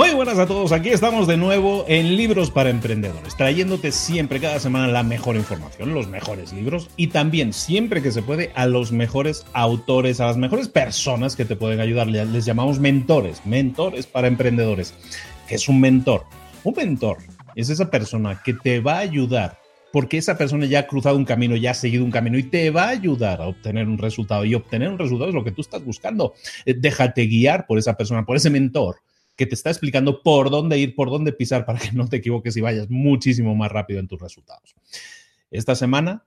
Muy buenas a todos, aquí estamos de nuevo en Libros para Emprendedores, trayéndote siempre, cada semana, la mejor información, los mejores libros y también, siempre que se puede, a los mejores autores, a las mejores personas que te pueden ayudar. Les llamamos mentores, mentores para emprendedores. ¿Qué es un mentor? Un mentor es esa persona que te va a ayudar porque esa persona ya ha cruzado un camino, ya ha seguido un camino y te va a ayudar a obtener un resultado. Y obtener un resultado es lo que tú estás buscando. Eh, déjate guiar por esa persona, por ese mentor que te está explicando por dónde ir, por dónde pisar para que no te equivoques y vayas muchísimo más rápido en tus resultados. Esta semana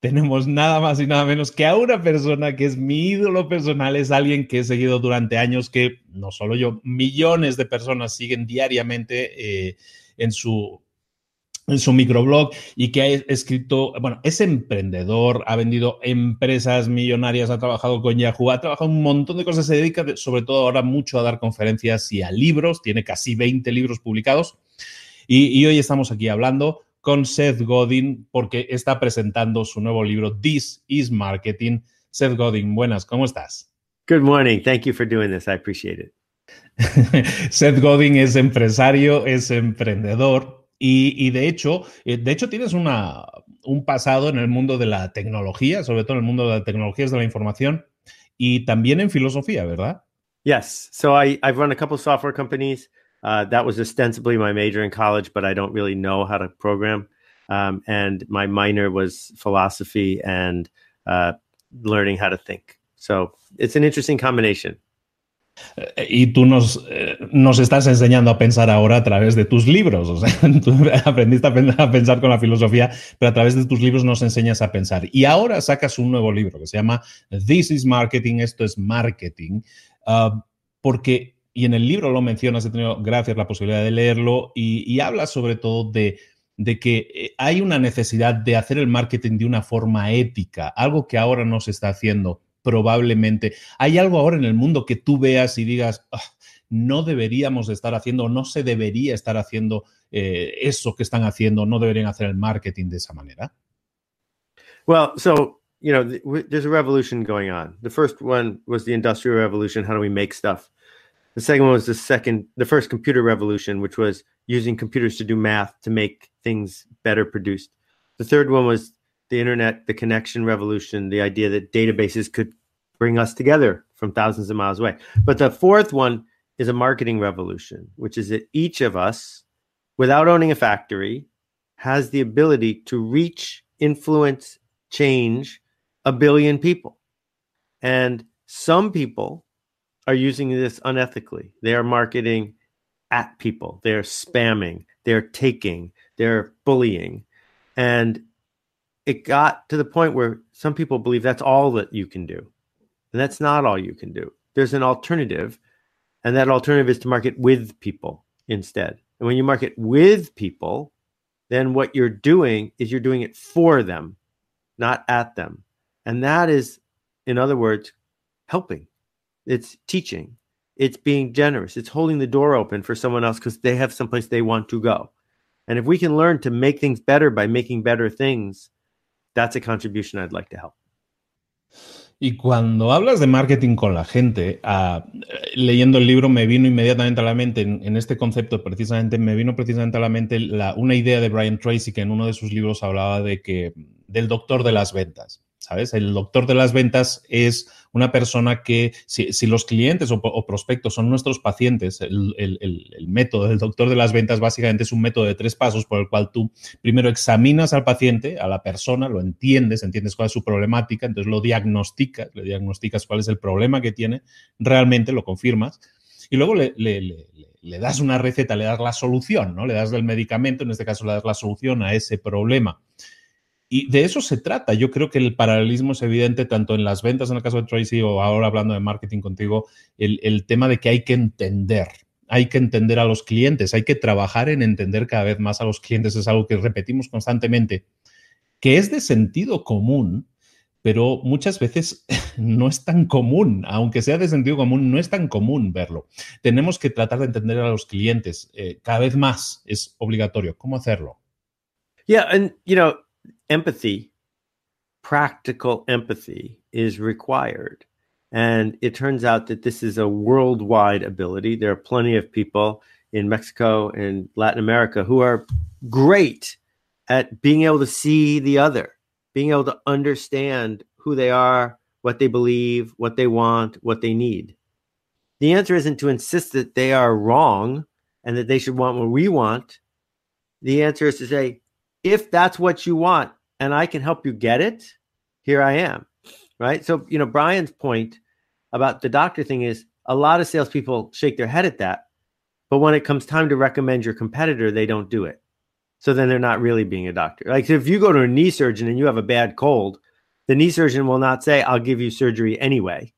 tenemos nada más y nada menos que a una persona que es mi ídolo personal, es alguien que he seguido durante años, que no solo yo, millones de personas siguen diariamente eh, en su en su microblog y que ha escrito, bueno, es emprendedor, ha vendido empresas millonarias, ha trabajado con Yahoo, ha trabajado un montón de cosas, se dedica sobre todo ahora mucho a dar conferencias y a libros, tiene casi 20 libros publicados y, hoy estamos aquí hablando con Seth Godin porque está presentando su nuevo libro, This is Marketing. Seth Godin, buenas, ¿cómo estás? Good morning. Thank you for doing this. I appreciate it. Seth Godin es empresario, es emprendedor, y, de hecho, eh, de hecho tienes una, un pasado en el mundo de la tecnología, sobre todo en el mundo de las tecnologías de la información y también en filosofía, ¿verdad? Yes. So I, I've run a couple software companies. Uh, that was ostensibly my major in college, but I don't really know how to program. Um, and my minor was philosophy and uh, learning how to think. So it's an interesting combination. Y tú nos, eh, nos estás enseñando a pensar ahora a través de tus libros. O sea, tú aprendiste a, pensar con la filosofía, pero a través de tus libros nos enseñas a pensar. Y ahora sacas un nuevo libro que se llama This is Marketing, esto es marketing, ah, porque, y en el libro lo mencionas, he tenido gracias la posibilidad de leerlo, y, y hablas sobre todo de, de que eh, hay una necesidad de hacer el marketing de una forma ética, algo que ahora no se está haciendo probablemente. ¿Hay algo ahora en el mundo que tú veas y digas, ah, no deberíamos estar haciendo, no se debería estar haciendo eh, eso que están haciendo, no deberían hacer el marketing de esa manera? Well, so, you know, there's a revolution going on. The first one was the industrial revolution. How do we make stuff? The second one was the second, the first computer revolution, which was using computers to do math to make things better produced. The third one was the internet, the connection revolution, the idea that databases could bring us together from thousands of miles away. But the fourth one is a marketing revolution, which is that each of us, without owning a factory, has the ability to reach, influence, change a billion people. And some people are using this unethically. They are marketing at people. They're spamming. They're taking. They're bullying, and it got to the point where some people believe that's all that you can do, and that's not all you can do. There's an alternative, and that alternative is to market with people instead. And when you market with people, then what you're doing is you're doing it for them, not at them. And that is, in other words, helping. It's teaching. It's being generous. It's holding the door open for someone else because they have someplace they want to go. And if we can learn to make things better by making better things, that's a contribution I'd like to help. Y cuando hablas de marketing con la gente, uh, leyendo el libro me vino inmediatamente a la mente, en, este concepto precisamente, me vino precisamente a la mente la, una idea de Brian Tracy que en uno de sus libros hablaba de que del doctor de las ventas. ¿Sabes? El doctor de las ventas es una persona que, si, los clientes o, prospectos son nuestros pacientes, el, método del doctor de las ventas básicamente es un método de tres pasos por el cual tú primero examinas al paciente, a la persona, lo entiendes, entiendes cuál es su problemática, entonces lo diagnosticas, le diagnosticas cuál es el problema que tiene, realmente lo confirmas y luego le, le, das una receta, le das la solución, ¿no? Le das el medicamento, en este caso le das la solución a ese problema. Y de eso se trata. Yo creo que el paralelismo es evidente tanto en las ventas, en el caso de Tracy, o ahora hablando de marketing contigo, el, tema de que hay que entender. Hay que entender a los clientes, hay que trabajar en entender cada vez más a los clientes. Es algo que repetimos constantemente, que es de sentido común, pero muchas veces no es tan común, aunque sea de sentido común, no es tan común verlo. Tenemos que tratar de entender a los clientes. Eh, cada vez más es obligatorio. ¿Cómo hacerlo? Yeah, and you know, empathy, practical empathy, is required. And it turns out that this is a worldwide ability. There are plenty of people in Mexico and Latin America who are great at being able to see the other, being able to understand who they are, what they believe, what they want, what they need. The answer isn't to insist that they are wrong and that they should want what we want. The answer is to say, if that's what you want and I can help you get it, here I am. Right. So, you know, Brian's point about the doctor thing is a lot of salespeople shake their head at that. But when it comes time to recommend your competitor, they don't do it. So then they're not really being a doctor. Like if you go to a knee surgeon and you have a bad cold, the knee surgeon will not say, I'll give you surgery anyway.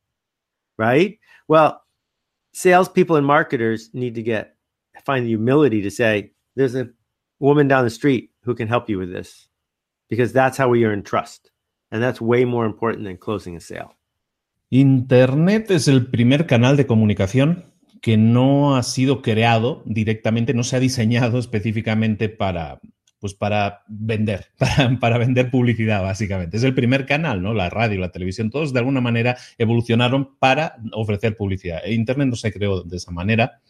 Right. Well, salespeople and marketers need to get find the humility to say, there's a woman down the street who can help you with this because that's how we earn trust. And that's way more important than closing a sale. Internet es el primer canal de comunicación que no ha sido creado directamente, no se ha diseñado específicamente para, pues para vender, para, para, vender publicidad, básicamente. Es el primer canal, ¿no? La radio, la televisión, todos de alguna manera evolucionaron para ofrecer publicidad. E Internet no se creó de esa manera.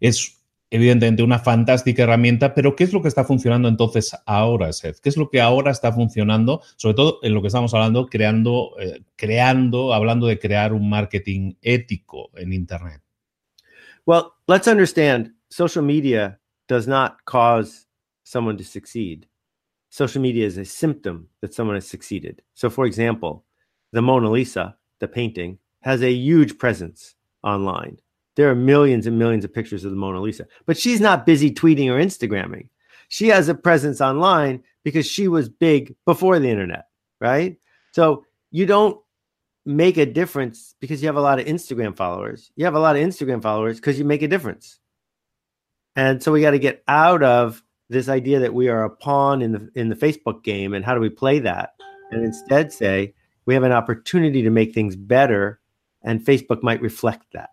Es evidentemente una fantástica herramienta, pero ¿qué es lo que está funcionando entonces ahora, Seth? ¿Qué es lo que ahora está funcionando, sobre todo en lo que estamos hablando, creando, eh, creando, hablando de crear un marketing ético en Internet? Well, let's understand, social media does not cause someone to succeed. Social media is a symptom that someone has succeeded. So, for example, the Mona Lisa, the painting, has a huge presence online. There are millions and millions of pictures of the Mona Lisa, but she's not busy tweeting or Instagramming. She has a presence online because she was big before the internet, right? So you don't make a difference because you have a lot of Instagram followers. You have a lot of Instagram followers because you make a difference. And so we got to get out of this idea that we are a pawn in the in the Facebook game and how do we play that? And instead say we have an opportunity to make things better and Facebook might reflect that.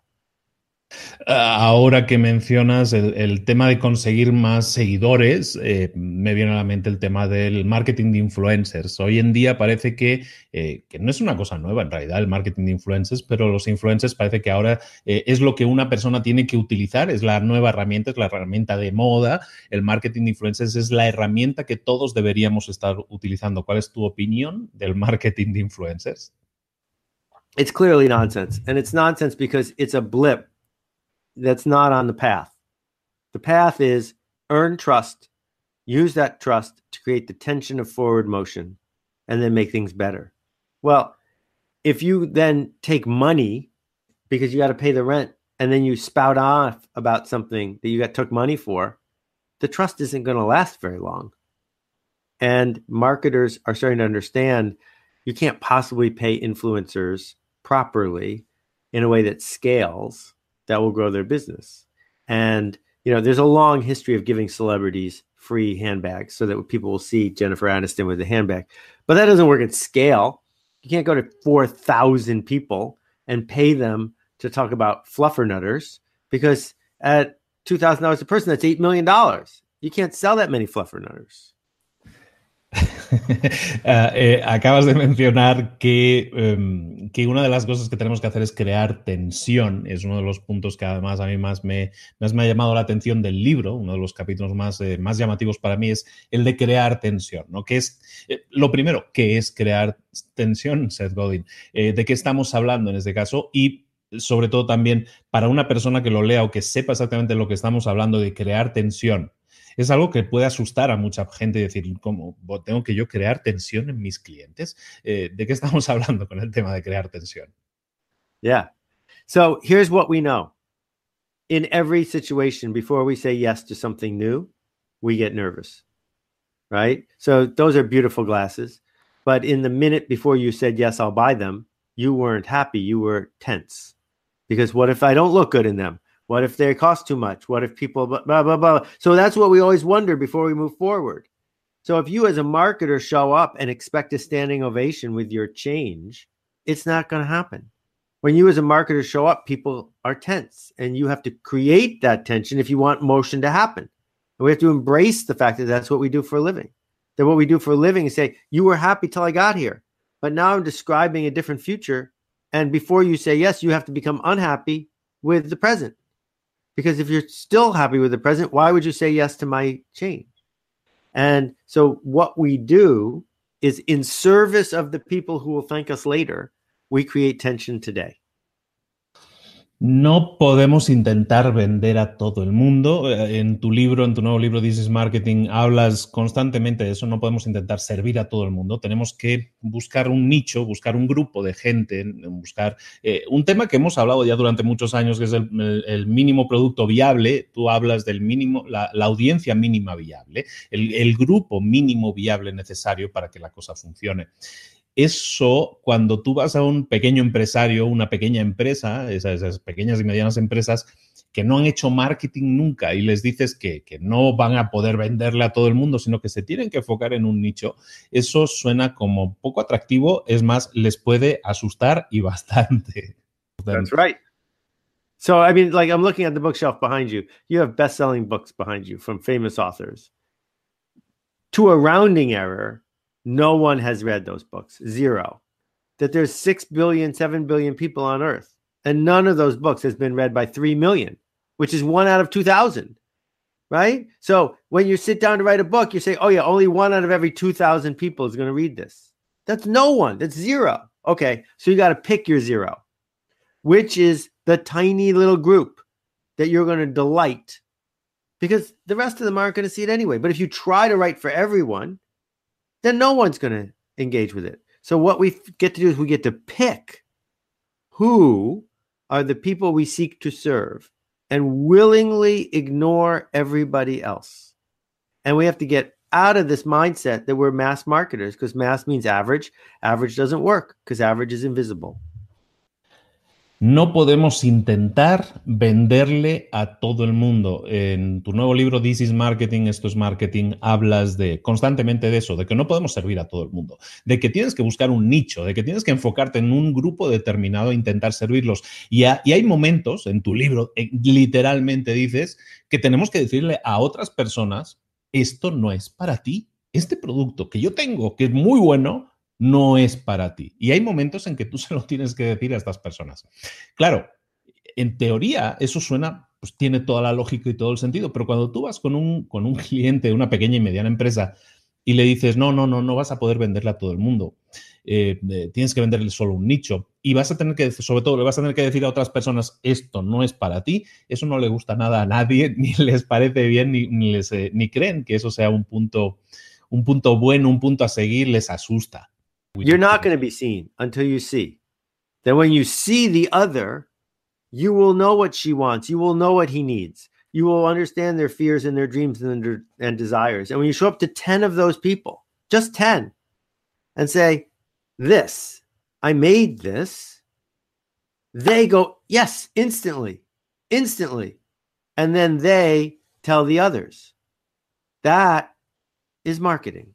Ahora que mencionas el, tema de conseguir más seguidores, eh, me viene a la mente el tema del marketing de influencers. Hoy en día parece que, eh, que, no es una cosa nueva en realidad el marketing de influencers, pero los influencers parece que ahora eh, es lo que una persona tiene que utilizar, es la nueva herramienta, es la herramienta de moda. El marketing de influencers es la herramienta que todos deberíamos estar utilizando. ¿Cuál es tu opinión del marketing de influencers? It's clearly nonsense. And it's nonsense because it's a blip that's not on the path. The path is earn trust, use that trust to create the tension of forward motion, and then make things better. Well, if you then take money because you got to pay the rent and then you spout off about something that you got took money for, the trust isn't going to last very long. And marketers are starting to understand you can't possibly pay influencers properly in a way that scales that will grow their business. And you know, there's a long history of giving celebrities free handbags so that people will see Jennifer Aniston with a handbag. But that doesn't work at scale. You can't go to 4,000 people and pay them to talk about fluffernutters because at $2,000 a person, that's $8 million. You can't sell that many fluffernutters. Ah, eh, acabas de mencionar que, em, que, una de las cosas que tenemos que hacer es crear tensión. Es uno de los puntos que además a mí más me, más me ha llamado la atención del libro. Uno de los capítulos más, eh, más llamativos para mí es el de crear tensión. ¿no? Que es, eh, lo primero, ¿qué es crear tensión, Seth Godin? ¿De qué estamos hablando en este caso? Y sobre todo también para una persona que lo lea o que sepa exactamente lo que estamos hablando de crear tensión es algo que puede asustar a mucha gente y decir, ¿cómo tengo que yo crear tensión en mis clientes? Eh, ¿De qué estamos hablando con el tema de crear tensión? Yeah. So here's what we know. In every situation, before we say yes to something new, we get nervous, right? So those are beautiful glasses. But in the minute before you said, yes, I'll buy them, you weren't happy. You were tense. Because what if I don't look good in them? What if they cost too much? What if people blah blah blah? So that's what we always wonder before we move forward. So if you as a marketer show up and expect a standing ovation with your change, it's not going to happen. When you as a marketer show up, people are tense and you have to create that tension if you want motion to happen. And we have to embrace the fact that that's what we do for a living. That what we do for a living is say, you were happy till I got here, but now I'm describing a different future. And before you say yes, you have to become unhappy with the present. Because if you're still happy with the present, why would you say yes to my change? And so, what we do is in service of the people who will thank us later, we create tension today. No podemos intentar vender a todo el mundo. Eh, en tu libro, en tu nuevo libro, This is Marketing, hablas constantemente de eso. No podemos intentar servir a todo el mundo. Tenemos que buscar un nicho, buscar un grupo de gente, buscar eh, un tema que hemos hablado ya durante muchos años, que es el, mínimo producto viable. Tú hablas del mínimo, la, audiencia mínima viable, el grupo mínimo viable necesario para que la cosa funcione eso cuando tú vas a un pequeño empresario, una pequeña empresa, esas, pequeñas y medianas empresas que no han hecho marketing nunca y les dices que, no van a poder venderle a todo el mundo, sino que se tienen que enfocar en un nicho, eso suena como poco atractivo, es más, les puede asustar y bastante. That's right. So, I mean, like I'm looking at the bookshelf behind you. You have best selling books behind you from famous authors. To a rounding error, No one has read those books. Zero. That there's 6 billion, 7 billion people on earth. And none of those books has been read by 3 million, which is one out of 2,000. Right? So when you sit down to write a book, you say, oh, yeah, only one out of every 2,000 people is going to read this. That's no one. That's zero. Okay. So you got to pick your zero, which is the tiny little group that you're going to delight because the rest of them aren't going to see it anyway. But if you try to write for everyone, then no one's going to engage with it. So what we get to do is we get to pick who are the people we seek to serve and willingly ignore everybody else. And we have to get out of this mindset that we're mass marketers because mass means average. Average doesn't work because average is invisible. No podemos intentar venderle a todo el mundo. En tu nuevo libro, This is Marketing, esto es marketing, hablas de constantemente de eso, de que no podemos servir a todo el mundo, de que tienes que buscar un nicho, de que tienes que enfocarte en un grupo determinado e intentar servirlos. Y, y hay momentos en tu libro, eh, literalmente dices, que tenemos que decirle a otras personas, esto no es para ti. Este producto que yo tengo, que es muy bueno, no es para ti. Y hay momentos en que tú se lo tienes que decir a estas personas. Claro, en teoría eso suena, pues tiene toda la lógica y todo el sentido, pero cuando tú vas con un, con un cliente de una pequeña y mediana empresa y le dices, no, no, no, no vas a poder venderle a todo el mundo, eh, tienes que venderle solo un nicho y vas a tener que, sobre todo, le vas a tener que decir a otras personas, esto no es para ti, eso no le gusta nada a nadie, ni les parece bien, ni, les, eh, ni creen que eso sea un punto, un punto bueno, un punto a seguir, les asusta. You're not going to be seen until you see. Then when you see the other, you will know what she wants. You will know what he needs. You will understand their fears and their dreams and, their, and desires. And when you show up to 10 of those people, just 10, and say, This, I made this, they go, Yes, instantly, instantly. And then they tell the others. That is marketing.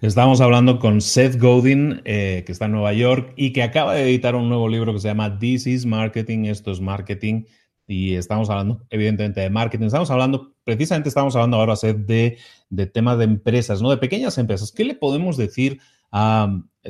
Estamos hablando con Seth Godin, eh, que está en Nueva York y que acaba de editar un nuevo libro que se llama This is Marketing, esto es marketing. Y estamos hablando, evidentemente, de marketing. Estamos hablando, precisamente estamos hablando ahora, Seth, de, de temas de empresas, ¿no? De pequeñas empresas. ¿Qué le podemos decir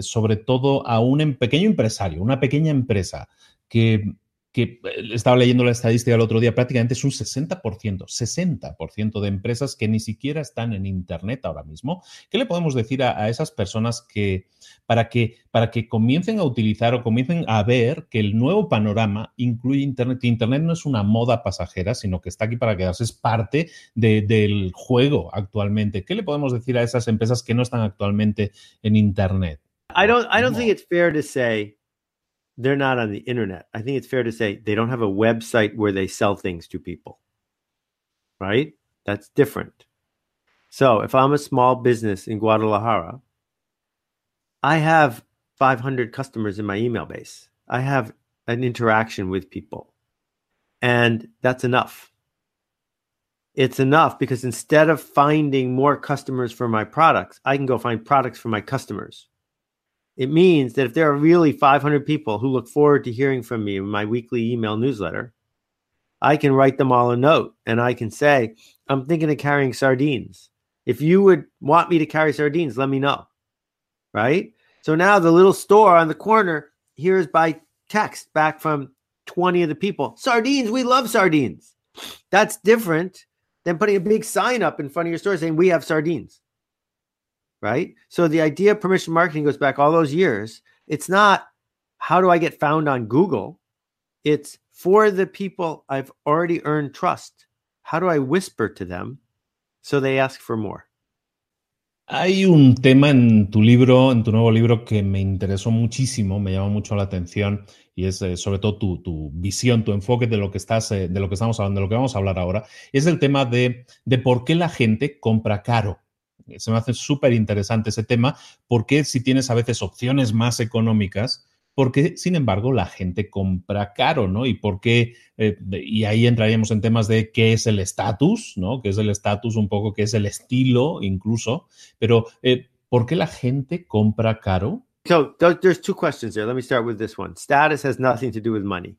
sobre todo a un em, pequeño empresario, una pequeña empresa que que eh, estaba leyendo la estadística el otro día, prácticamente es un 60%, 60% de empresas que ni siquiera están en Internet ahora mismo. ¿Qué le podemos decir a, esas personas que para, que para que comiencen a utilizar o comiencen a ver que el nuevo panorama incluye Internet? Que Internet no es una moda pasajera, sino que está aquí para quedarse, es parte del juego actualmente. ¿Qué le podemos decir a esas empresas que no están actualmente en Internet? I don't, I don't think it's fair to say they're not on the internet. I think it's fair to say they don't have a website where they sell things to people. Right? That's different. So if I'm a small business in Guadalajara, I have 500 customers in my email base. I have an interaction with people. And that's enough. It's enough because instead of finding more customers for my products, I can go find products for my customers. It means that if there are really 500 people who look forward to hearing from me in my weekly email newsletter, I can write them all a note and I can say, I'm thinking of carrying sardines. If you would want me to carry sardines, let me know. Right? So now the little store on the corner hears by text back from 20 of the people sardines, we love sardines. That's different than putting a big sign up in front of your store saying, We have sardines right? So the idea of permission marketing goes back all those years. It's not how do I get found on Google? It's for the people I've already earned trust. How do I whisper to them so they ask for more? Hay un tema en tu libro, en tu nuevo libro, que me interesó muchísimo, me llamó mucho la atención y es eh, sobre todo tu, tu, visión, tu enfoque de lo que estás, eh, de lo que estamos hablando, de lo que vamos a hablar ahora. Es el tema de, de por qué la gente compra caro. Se me hace súper interesante ese tema, porque si tienes a veces opciones más económicas, porque sin embargo la gente compra caro, ¿no? Y por qué, eh, y ahí entraríamos en temas de qué es el estatus, ¿no? ¿Qué es el estatus un poco, qué es el estilo incluso, pero eh, ¿por qué la gente compra caro? So there's two questions there. Let me start with this one. Status has nothing to do with money.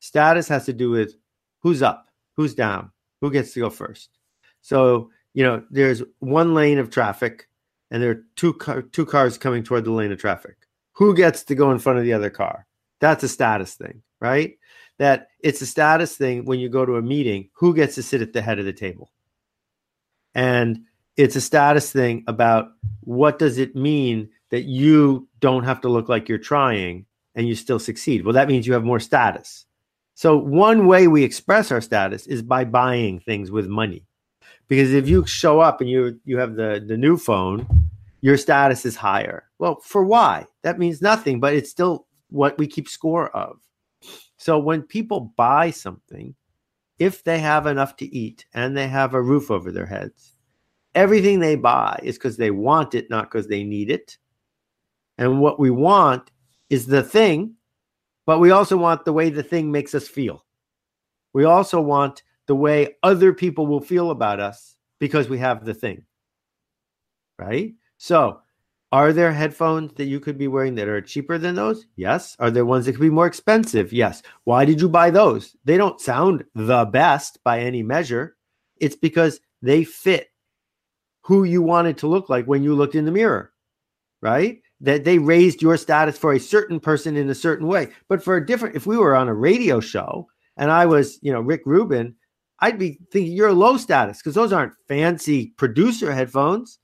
Status has to do with who's up, who's down, who gets to go first. So you know, there's one lane of traffic and there are two car- two cars coming toward the lane of traffic. Who gets to go in front of the other car? That's a status thing, right? That it's a status thing when you go to a meeting, who gets to sit at the head of the table? And it's a status thing about what does it mean that you don't have to look like you're trying and you still succeed? Well, that means you have more status. So one way we express our status is by buying things with money because if you show up and you you have the the new phone your status is higher. Well for why? That means nothing but it's still what we keep score of. So when people buy something if they have enough to eat and they have a roof over their heads everything they buy is because they want it not because they need it. And what we want is the thing but we also want the way the thing makes us feel. We also want the way other people will feel about us because we have the thing. Right? So, are there headphones that you could be wearing that are cheaper than those? Yes. Are there ones that could be more expensive? Yes. Why did you buy those? They don't sound the best by any measure. It's because they fit who you wanted to look like when you looked in the mirror, right? That they raised your status for a certain person in a certain way. But for a different, if we were on a radio show and I was, you know, Rick Rubin I'd be thinking you're low status because those aren't fancy producer headphones.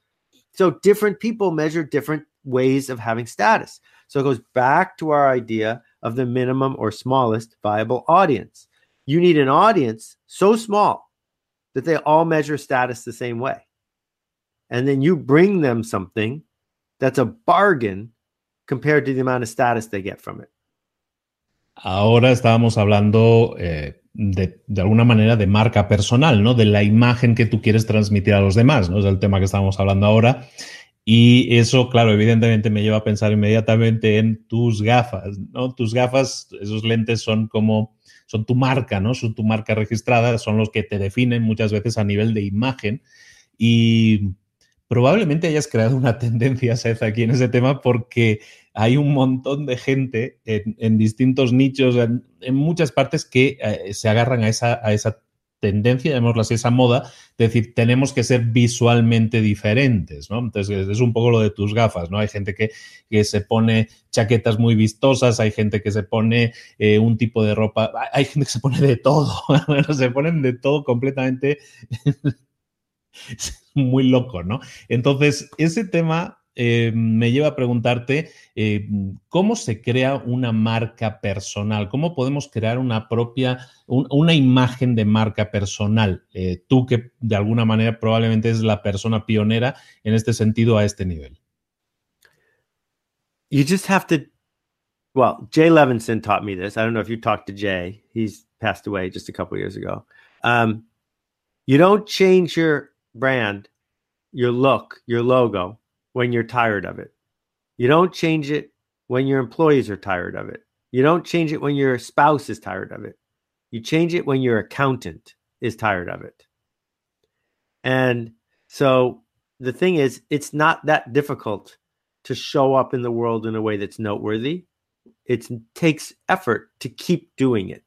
So different people measure different ways of having status. So it goes back to our idea of the minimum or smallest viable audience. You need an audience so small that they all measure status the same way. And then you bring them something that's a bargain compared to the amount of status they get from it. Ahora estábamos hablando eh, de, alguna manera de marca personal, ¿no? De la imagen que tú quieres transmitir a los demás, ¿no? Es el tema que estamos hablando ahora. Y eso, claro, evidentemente me lleva a pensar inmediatamente en tus gafas, ¿no? Tus gafas, esos lentes son como, son tu marca, ¿no? Son tu marca registrada, son los que te definen muchas veces a nivel de imagen. Y probablemente hayas creado una tendencia, Seth, aquí en ese tema, porque hay un montón de gente en, distintos nichos, en, muchas partes que eh, se agarran a esa, tendencia, llamémoslo así, esa moda, de decir, tenemos que ser visualmente diferentes, ¿no? Entonces, es un poco lo de tus gafas, ¿no? Hay gente que, que se pone chaquetas muy vistosas, hay gente que se pone eh, un tipo de ropa, hay gente que se pone de todo, se ponen de todo completamente muy loco, ¿no? Entonces, ese tema eh, me lleva a preguntarte eh, cómo se crea una marca personal, cómo podemos crear una propia, un, una imagen de marca personal. Eh, tú que de alguna manera probablemente es la persona pionera en este sentido a este nivel. You just have to, well, Jay Levinson taught me this. I don't know if you talked to Jay. He's passed away just a couple years ago. Um, you don't change your brand, your look, your logo when you're tired of it. You don't change it when your employees are tired of it. You don't change it when your spouse is tired of it. You change it when your accountant is tired of it. And so the thing is, it's not that difficult to show up in the world in a way that's noteworthy. It takes effort to keep doing it.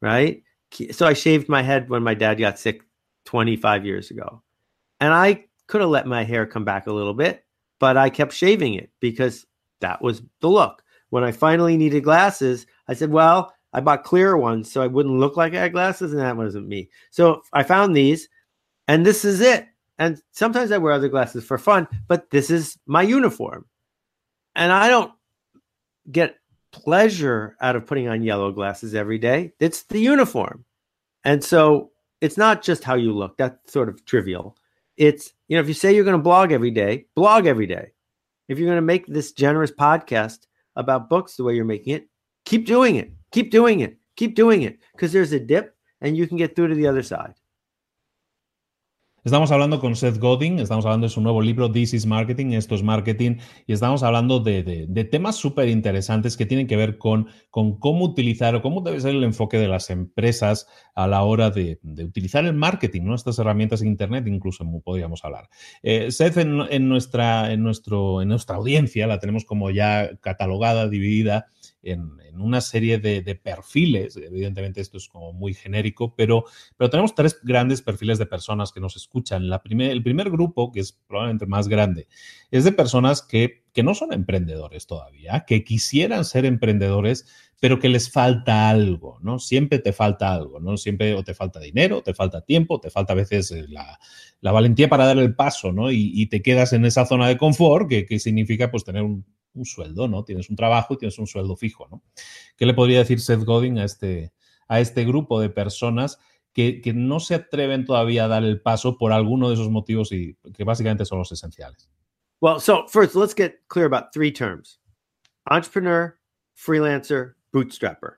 Right? So I shaved my head when my dad got sick 25 years ago. And I could have let my hair come back a little bit, but I kept shaving it because that was the look. When I finally needed glasses, I said, well, I bought clear ones so I wouldn't look like I had glasses, and that wasn't me. So I found these, and this is it. And sometimes I wear other glasses for fun, but this is my uniform. And I don't get pleasure out of putting on yellow glasses every day. It's the uniform. And so it's not just how you look, that's sort of trivial. It's, you know, if you say you're going to blog every day, blog every day. If you're going to make this generous podcast about books the way you're making it, keep doing it. Keep doing it. Keep doing it because there's a dip and you can get through to the other side. Estamos hablando con Seth Godin, estamos hablando de su nuevo libro This is Marketing, esto es marketing, y estamos hablando de, de, temas súper interesantes que tienen que ver con, con, cómo utilizar o cómo debe ser el enfoque de las empresas a la hora de, de utilizar el marketing, ¿no? estas herramientas de Internet, incluso podríamos hablar. Eh, Seth, en, nuestra, en, nuestro, en nuestra audiencia la tenemos como ya catalogada, dividida en, una serie de, perfiles. Evidentemente esto es como muy genérico, pero, pero tenemos tres grandes perfiles de personas que nos escuchan. La el primer grupo, que es probablemente más grande, es de personas que, que no son emprendedores todavía, que quisieran ser emprendedores, pero que les falta algo, ¿no? Siempre te falta algo, ¿no? Siempre o te falta dinero, te falta tiempo, te falta a veces eh, la, valentía para dar el paso, ¿no? Y, te quedas en esa zona de confort, que, que significa pues tener un, un sueldo, ¿no? Tienes un trabajo y tienes un sueldo fijo, ¿no? ¿Qué le podría decir Seth Godin a este, a este grupo de personas que, que no se atreven todavía a dar el paso por alguno de esos motivos y que básicamente son los esenciales? Well, so first, let's get clear about three terms entrepreneur, freelancer, bootstrapper.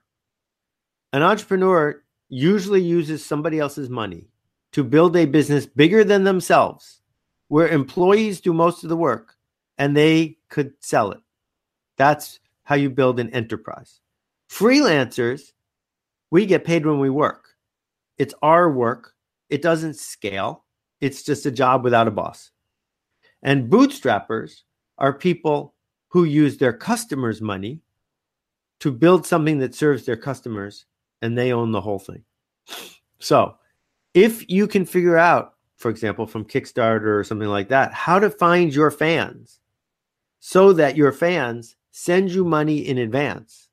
An entrepreneur usually uses somebody else's money to build a business bigger than themselves, where employees do most of the work and they could sell it. That's how you build an enterprise. Freelancers, we get paid when we work. It's our work. It doesn't scale. It's just a job without a boss. And bootstrappers are people who use their customers' money to build something that serves their customers and they own the whole thing. So, if you can figure out, for example, from Kickstarter or something like that, how to find your fans so that your fans send you money in advance,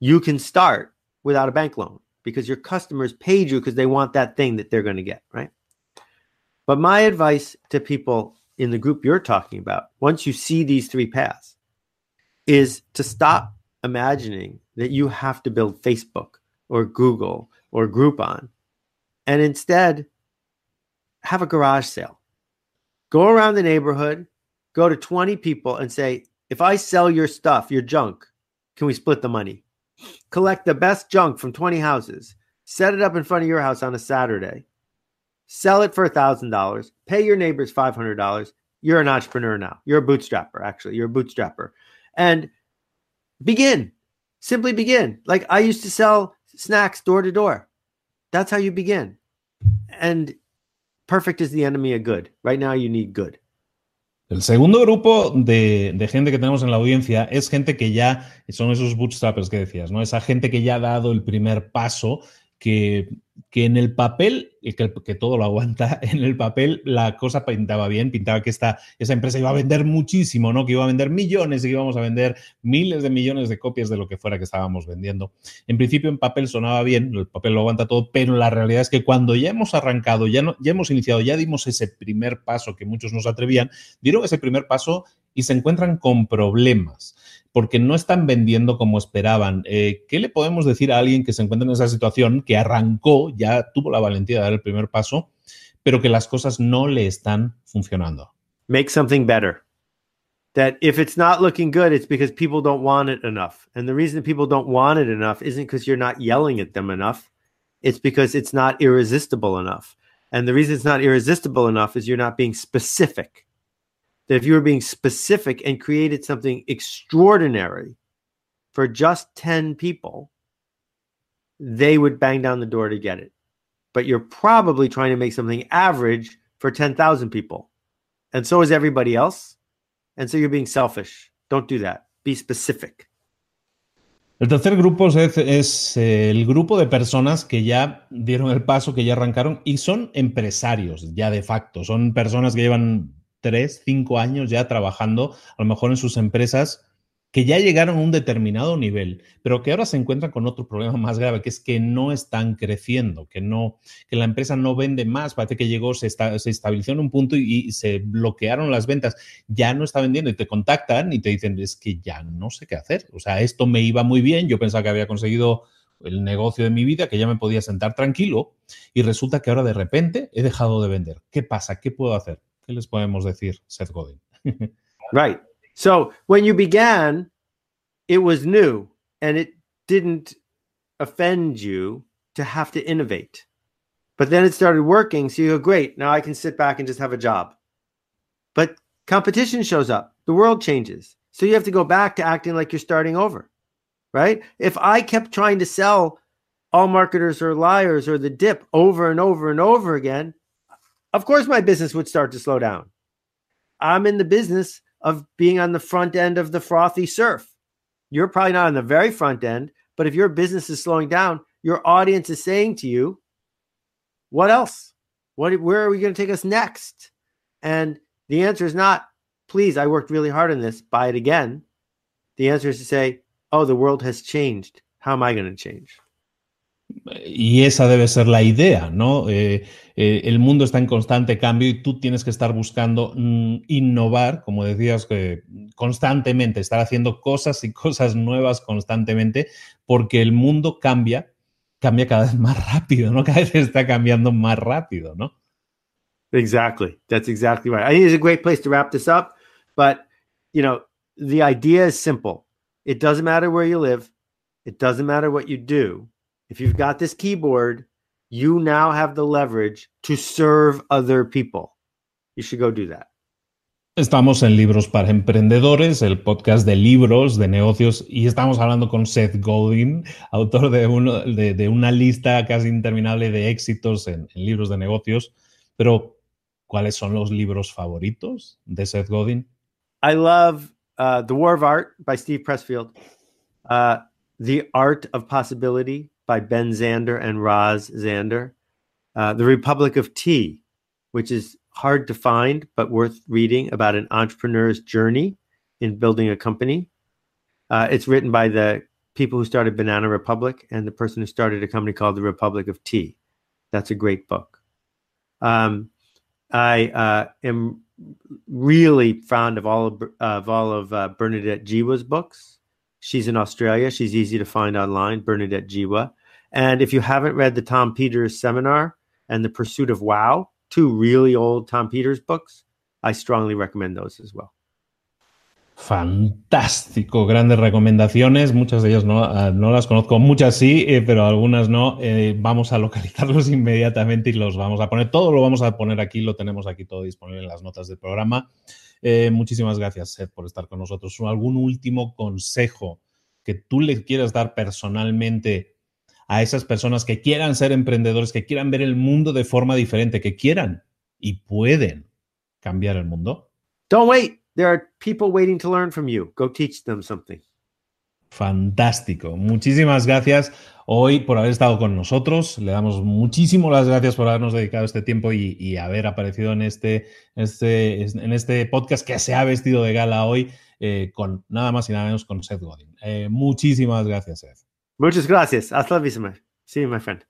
you can start without a bank loan because your customers paid you because they want that thing that they're going to get, right? But my advice to people in the group you're talking about, once you see these three paths, is to stop imagining that you have to build Facebook or Google or Groupon and instead have a garage sale. Go around the neighborhood, go to 20 people and say, if I sell your stuff, your junk, can we split the money? collect the best junk from 20 houses, set it up in front of your house on a Saturday, sell it for $1,000, pay your neighbors $500. You're an entrepreneur now. You're a bootstrapper, actually. You're a bootstrapper. And begin. Simply begin. Like I used to sell snacks door to door. That's how you begin. And perfect is the enemy of good. Right now, you need good. El segundo grupo de, de, gente que tenemos en la audiencia es gente que ya son esos bootstrappers que decías, ¿no? Esa gente que ya ha dado el primer paso que, que en el papel, que, que, todo lo aguanta, en el papel la cosa pintaba bien, pintaba que esta, esa empresa iba a vender muchísimo, ¿no? Que iba a vender millones y que íbamos a vender miles de millones de copias de lo que fuera que estábamos vendiendo. En principio en papel sonaba bien, el papel lo aguanta todo, pero la realidad es que cuando ya hemos arrancado, ya, no, ya hemos iniciado, ya dimos ese primer paso que muchos nos atrevían, dieron ese primer paso y se encuentran con problemas porque no están vendiendo como esperaban. Eh, ¿Qué le podemos decir a alguien que se encuentra en esa situación, que arrancó, ya tuvo la valentía de dar el primer paso, pero que las cosas no le están funcionando? Make something better. That if it's not looking good, it's because people don't want it enough. And the reason people don't want it enough isn't because you're not yelling at them enough. It's because it's not irresistible enough. And the reason it's not irresistible enough is you're not being specific. That if you were being specific and created something extraordinary for just 10 people, they would bang down the door to get it. But you're probably trying to make something average for 10,000 people. And so is everybody else. And so you're being selfish. Don't do that. Be specific. El tercer grupo es, es, eh, el grupo de personas que ya dieron el paso, que ya arrancaron y son empresarios ya de facto. Son personas que llevan tres, cinco años ya trabajando, a lo mejor en sus empresas, que ya llegaron a un determinado nivel, pero que ahora se encuentran con otro problema más grave, que es que no están creciendo, que no, que la empresa no vende más, parece que llegó, se, se estabilizó en un punto y, y, se bloquearon las ventas, ya no está vendiendo y te contactan y te dicen, es que ya no sé qué hacer, o sea, esto me iba muy bien, yo pensaba que había conseguido el negocio de mi vida, que ya me podía sentar tranquilo y resulta que ahora de repente he dejado de vender. ¿Qué pasa? ¿Qué puedo hacer? ¿Qué les podemos decir, Seth Godin? right. So when you began, it was new and it didn't offend you to have to innovate. But then it started working. So you go, great. Now I can sit back and just have a job. But competition shows up, the world changes. So you have to go back to acting like you're starting over, right? If I kept trying to sell all marketers are liars or the dip over and over and over again, of course my business would start to slow down. I'm in the business of being on the front end of the frothy surf. You're probably not on the very front end, but if your business is slowing down, your audience is saying to you, what else? What where are we going to take us next? And the answer is not, please, I worked really hard on this, buy it again. The answer is to say, oh, the world has changed. How am I going to change? Y esa debe ser la idea, ¿no? Eh, eh, el mundo está en constante cambio y tú tienes que estar buscando mm, innovar, como decías, que constantemente, estar haciendo cosas y cosas nuevas constantemente, porque el mundo cambia, cambia cada vez más rápido, ¿no? Cada vez está cambiando más rápido, ¿no? Exactly. That's exactly right. I think it's a great place to wrap this up, but you know, the idea is simple. It doesn't matter where you live. It doesn't matter what you do. If you've got this keyboard, you now have the leverage to serve other people. You should go do that. Estamos en Libros para Emprendedores, el podcast de libros, de negocios, y estamos hablando con Seth Godin, autor de, uno, de, de una lista casi interminable de éxitos en, en, libros de negocios. Pero, ¿cuáles son los libros favoritos de Seth Godin? I love uh, The War of Art by Steve Pressfield, uh, The Art of Possibility by Ben Zander and Roz Zander. Uh, the Republic of Tea, which is hard to find but worth reading about an entrepreneur's journey in building a company. Uh, it's written by the people who started Banana Republic and the person who started a company called the Republic of Tea. That's a great book. Um, I uh, am really fond of all of, of all of uh, Bernadette Jiwa's books. She's in Australia. She's easy to find online, Bernadette Jiwa. And if you haven't read the Tom Peters seminar and The Pursuit of Wow, two really old Tom Peters books, I strongly recommend those as well. Fantástico, grandes recomendaciones. Muchas de ellas no, ah, no las conozco, muchas sí, eh, pero algunas no. Eh, vamos a localizarlos inmediatamente y los vamos a poner. Todo lo vamos a poner aquí, lo tenemos aquí todo disponible en las notas del programa. Eh, muchísimas gracias, Seth, por estar con nosotros. ¿Algún último consejo que tú le quieras dar personalmente a esas personas que quieran ser emprendedores, que quieran ver el mundo de forma diferente, que quieran y pueden cambiar el mundo? Don't wait. There are people waiting to learn from you. Go teach them something. Fantástico. Muchísimas gracias hoy por haber estado con nosotros. Le damos muchísimas las gracias por habernos dedicado este tiempo y, haber aparecido en este, este, en este podcast que se ha vestido de gala hoy eh, con nada más y nada menos con Seth Godin. Eh, muchísimas gracias, Seth. Muchas gracias. Hasta la próxima. Sí, my friend.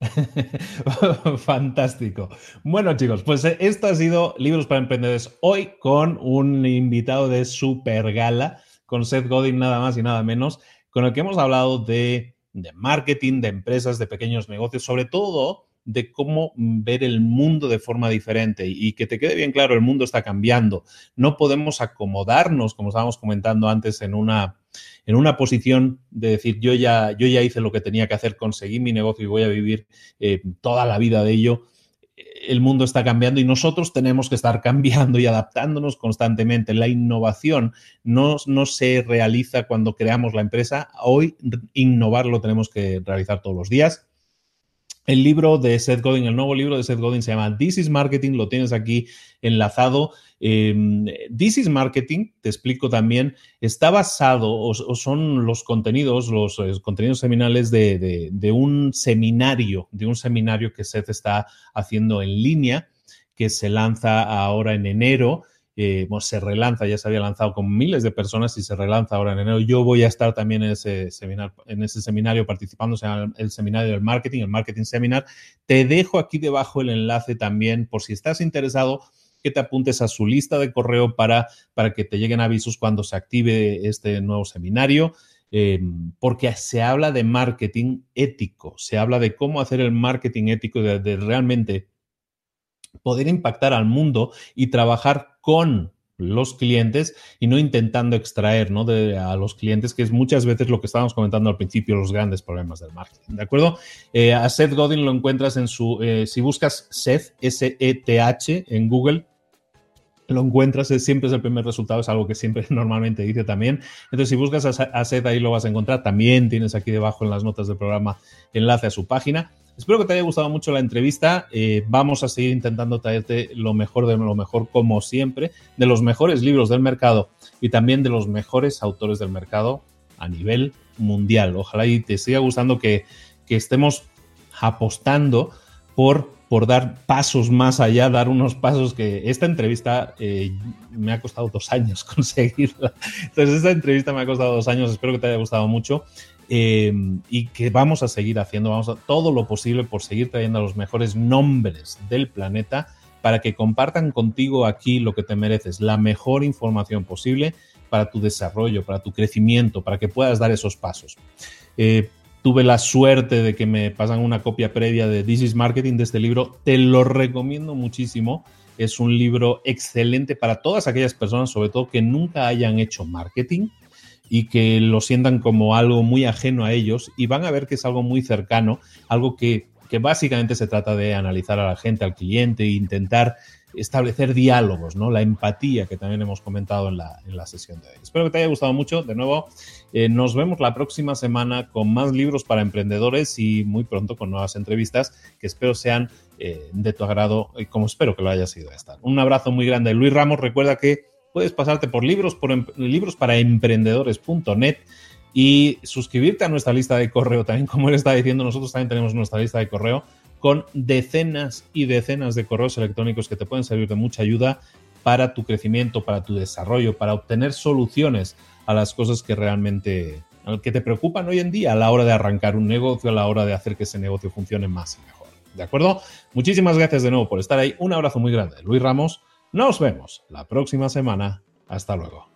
Fantástico. Bueno, chicos, pues eh, esto ha sido Libros para Emprendedores hoy con un invitado de super gala, con Seth Godin, nada más y nada menos, con el que hemos hablado de, marketing, de empresas, de pequeños negocios, sobre todo de cómo ver el mundo de forma diferente y que te quede bien claro, el mundo está cambiando. No podemos acomodarnos, como estábamos comentando antes, en una en una posición de decir, yo ya, yo ya hice lo que tenía que hacer, conseguí mi negocio y voy a vivir eh, toda la vida de ello. El mundo está cambiando y nosotros tenemos que estar cambiando y adaptándonos constantemente. La innovación no, no se realiza cuando creamos la empresa. Hoy innovar lo tenemos que realizar todos los días. El libro de Seth Godin, el nuevo libro de Seth Godin se llama This is Marketing, lo tienes aquí enlazado. Em, This is Marketing, te explico también, está basado o, son los contenidos, los, contenidos seminales de, de, un seminario, de un seminario que Seth está haciendo en línea, que se lanza ahora en enero. Eh, se relanza, ya se había lanzado con miles de personas y se relanza ahora en enero. Yo voy a estar también en ese, seminar, en ese seminario participando, el seminario del marketing, el marketing seminar. Te dejo aquí debajo el enlace también por si estás interesado que te apuntes a su lista de correo para, para que te lleguen avisos cuando se active este nuevo seminario. Eh, porque se habla de marketing ético, se habla de cómo hacer el marketing ético, de realmente poder impactar al mundo y trabajar con los clientes y no intentando extraer ¿no? de, a los clientes, que es muchas veces lo que estábamos comentando al principio, los grandes problemas del marketing. ¿De acuerdo? Eh, a Seth Godin lo encuentras en su, eh, si buscas Seth, S-E-T-H en Google, lo encuentras, siempre es el primer resultado, es algo que siempre normalmente dice también. Entonces, si buscas a Seth, ahí lo vas a encontrar. También tienes aquí debajo en las notas del programa enlace a su página. Espero que te haya gustado mucho la entrevista. Eh, vamos a seguir intentando traerte lo mejor de lo mejor, como siempre, de los mejores libros del mercado y también de los mejores autores del mercado a nivel mundial. Ojalá y te siga gustando que, estemos apostando por, por dar pasos más allá, dar unos pasos que esta entrevista eh, me ha costado dos años conseguirla. Entonces, esta entrevista me ha costado dos años. Espero que te haya gustado mucho. Em, y que vamos a seguir haciendo, vamos a todo lo posible por seguir trayendo a los mejores nombres del planeta para que compartan contigo aquí lo que te mereces, la mejor información posible para tu desarrollo, para tu crecimiento, para que puedas dar esos pasos. Eh, tuve la suerte de que me pasan una copia previa de This is Marketing de este libro, te lo recomiendo muchísimo. Es un libro excelente para todas aquellas personas, sobre todo que nunca hayan hecho marketing, y que lo sientan como algo muy ajeno a ellos y van a ver que es algo muy cercano, algo que, básicamente se trata de analizar a la gente, al cliente e intentar establecer diálogos, ¿no? La empatía que también hemos comentado en la, en la sesión de hoy. Espero que te haya gustado mucho. De nuevo, eh, nos vemos la próxima semana con más libros para emprendedores y muy pronto con nuevas entrevistas que espero sean eh, de tu agrado y como espero que lo haya sido esta. Un abrazo muy grande. Luis Ramos, recuerda que puedes pasarte por libros, em, para emprendedores.net y suscribirte a nuestra lista de correo. También, como él está diciendo, nosotros también tenemos nuestra lista de correo con decenas y decenas de correos electrónicos que te pueden servir de mucha ayuda para tu crecimiento, para tu desarrollo, para obtener soluciones a las cosas que realmente que te preocupan hoy en día a la hora de arrancar un negocio, a la hora de hacer que ese negocio funcione más y mejor. ¿De acuerdo? Muchísimas gracias de nuevo por estar ahí. Un abrazo muy grande. Luis Ramos. Nos vemos la próxima semana. Hasta luego.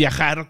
viajar